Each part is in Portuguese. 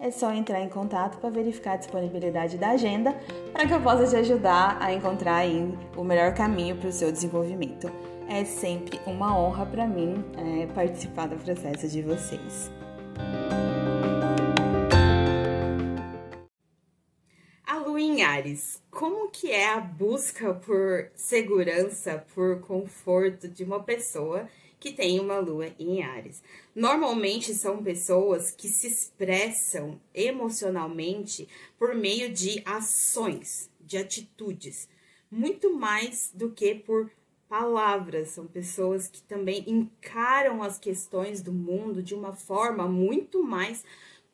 é só entrar em contato para verificar a disponibilidade da agenda para que eu possa te ajudar a encontrar o melhor caminho para o seu desenvolvimento. É sempre uma honra para mim é, participar do processo de vocês. A em Ares, como que é a busca por segurança, por conforto de uma pessoa que tem uma lua em Ares. Normalmente são pessoas que se expressam emocionalmente por meio de ações, de atitudes, muito mais do que por palavras. São pessoas que também encaram as questões do mundo de uma forma muito mais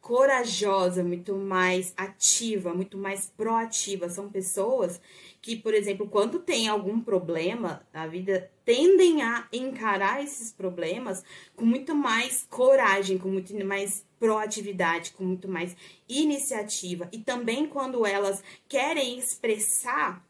corajosa, muito mais ativa, muito mais proativa. São pessoas que, por exemplo, quando tem algum problema na vida, tendem a encarar esses problemas com muito mais coragem, com muito mais proatividade, com muito mais iniciativa. E também quando elas querem expressar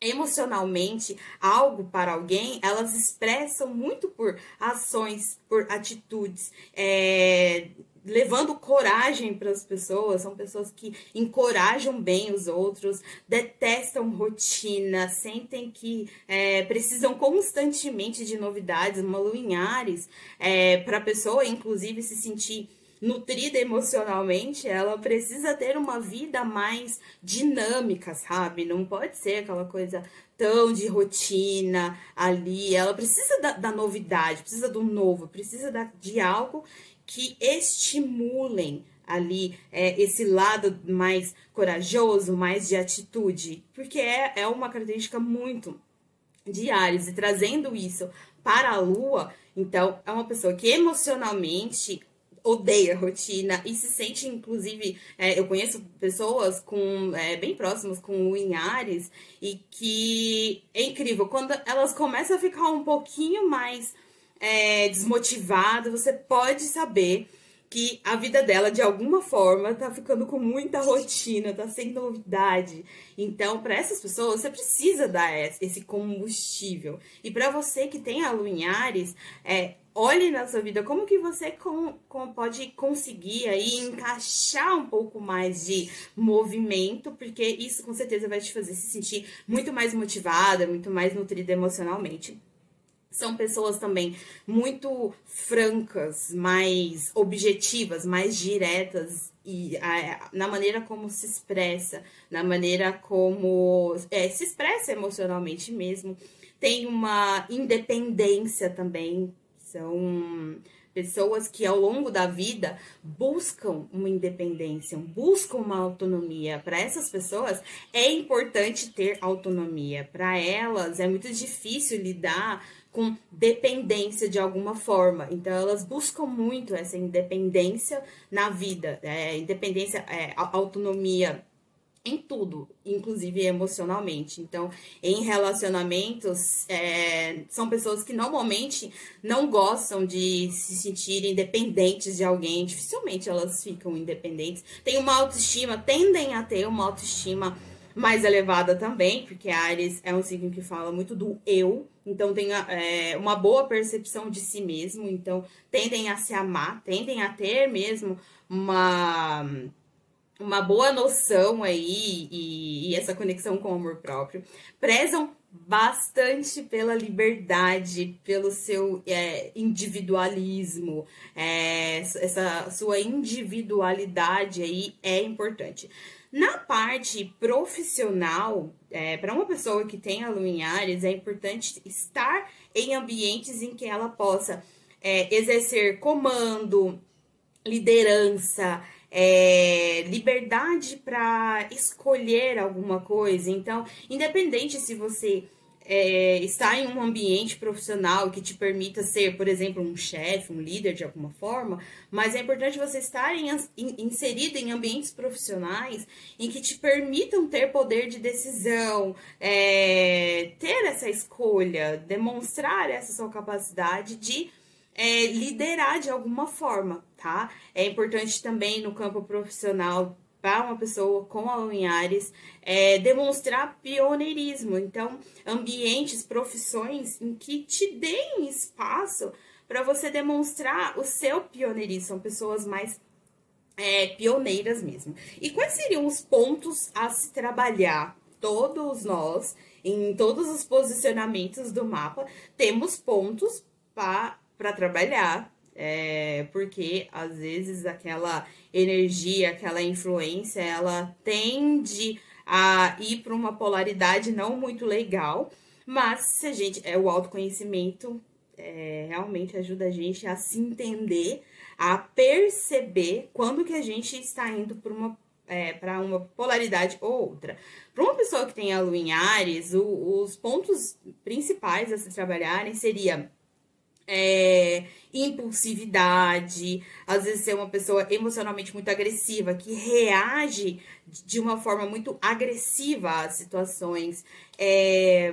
emocionalmente algo para alguém, elas expressam muito por ações, por atitudes, é, levando coragem para as pessoas, são pessoas que encorajam bem os outros, detestam rotina, sentem que é, precisam constantemente de novidades, uma lua em Ares, é, para a pessoa, inclusive, se sentir nutrida emocionalmente, ela precisa ter uma vida mais dinâmica, sabe? Não pode ser aquela coisa tão de rotina ali. Ela precisa da, da novidade, precisa do novo, precisa da, de algo que estimulem ali é, esse lado mais corajoso, mais de atitude, porque é, é uma característica muito de Ares, e trazendo isso para a Lua, então é uma pessoa que emocionalmente odeia rotina e se sente, inclusive, é, eu conheço pessoas com é, bem próximas com o em Ares e que é incrível, quando elas começam a ficar um pouquinho mais é, desmotivada, você pode saber que a vida dela, de alguma forma, tá ficando com muita rotina, tá sem novidade. Então, para essas pessoas, você precisa dar esse combustível. E para você que tem a Lua em Ares, é, olhe na sua vida como que você com, com, pode conseguir aí encaixar um pouco mais de movimento, porque isso com certeza vai te fazer se sentir muito mais motivada, muito mais nutrida emocionalmente são pessoas também muito francas, mais objetivas, mais diretas e a, na maneira como se expressa, na maneira como é, se expressa emocionalmente mesmo. Tem uma independência também, são pessoas que ao longo da vida buscam uma independência, buscam uma autonomia. Para essas pessoas é importante ter autonomia. Para elas é muito difícil lidar com dependência de alguma forma. Então, elas buscam muito essa independência na vida, é, independência, é, autonomia em tudo, inclusive emocionalmente. Então, em relacionamentos, é, são pessoas que normalmente não gostam de se sentirem dependentes de alguém, dificilmente elas ficam independentes. Tem uma autoestima, tendem a ter uma autoestima mais elevada também, porque Ares é um signo que fala muito do eu, então tem é, uma boa percepção de si mesmo, então tendem a se amar, tendem a ter mesmo uma uma boa noção aí e, e essa conexão com o amor próprio. Prezam bastante pela liberdade, pelo seu é, individualismo, é, essa sua individualidade aí é importante. Na parte profissional, é, para uma pessoa que tem a é importante estar em ambientes em que ela possa é, exercer comando, liderança, é, liberdade para escolher alguma coisa. Então, independente se você é, está em um ambiente profissional que te permita ser, por exemplo, um chefe, um líder de alguma forma, mas é importante você estar em, in, inserido em ambientes profissionais em que te permitam ter poder de decisão, é, ter essa escolha, demonstrar essa sua capacidade de é, liderar de alguma forma, tá? É importante também no campo profissional para uma pessoa com a em Ares é, demonstrar pioneirismo. Então, ambientes, profissões em que te deem espaço para você demonstrar o seu pioneirismo. São pessoas mais é, pioneiras mesmo. E quais seriam os pontos a se trabalhar? Todos nós, em todos os posicionamentos do mapa, temos pontos para para trabalhar, é, porque às vezes aquela energia, aquela influência, ela tende a ir para uma polaridade não muito legal, mas se a gente é o autoconhecimento é, realmente ajuda a gente a se entender, a perceber quando que a gente está indo para uma é, para uma polaridade ou outra. Para uma pessoa que tem a lua em Ares, o, os pontos principais a se trabalharem seria é, impulsividade, às vezes ser uma pessoa emocionalmente muito agressiva, que reage de uma forma muito agressiva às situações é,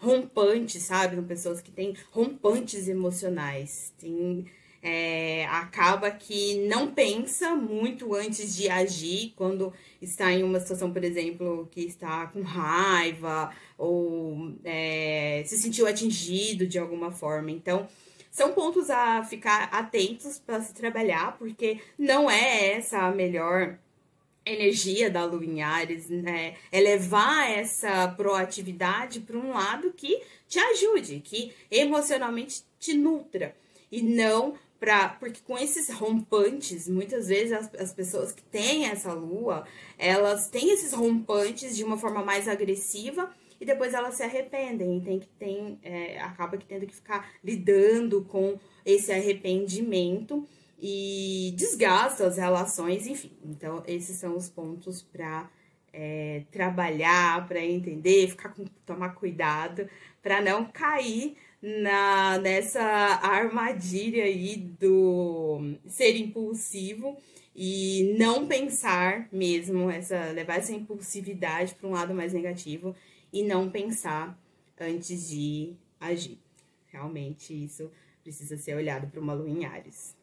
rompantes, sabe? São pessoas que têm rompantes emocionais, tem, é, acaba que não pensa muito antes de agir quando está em uma situação, por exemplo, que está com raiva ou é, se sentiu atingido de alguma forma. Então, são pontos a ficar atentos para se trabalhar, porque não é essa a melhor energia da Lua em Ares, né? É levar essa proatividade para um lado que te ajude, que emocionalmente te nutra. E não para. Porque com esses rompantes, muitas vezes as, as pessoas que têm essa lua, elas têm esses rompantes de uma forma mais agressiva e depois elas se arrependem e tem que tem, é, acaba que tendo que ficar lidando com esse arrependimento e desgasta as relações, enfim. Então, esses são os pontos para é, trabalhar, para entender, ficar com, tomar cuidado para não cair na nessa armadilha aí do ser impulsivo e não pensar mesmo essa levar essa impulsividade para um lado mais negativo e não pensar antes de agir. Realmente isso precisa ser olhado para uma lua em Ares.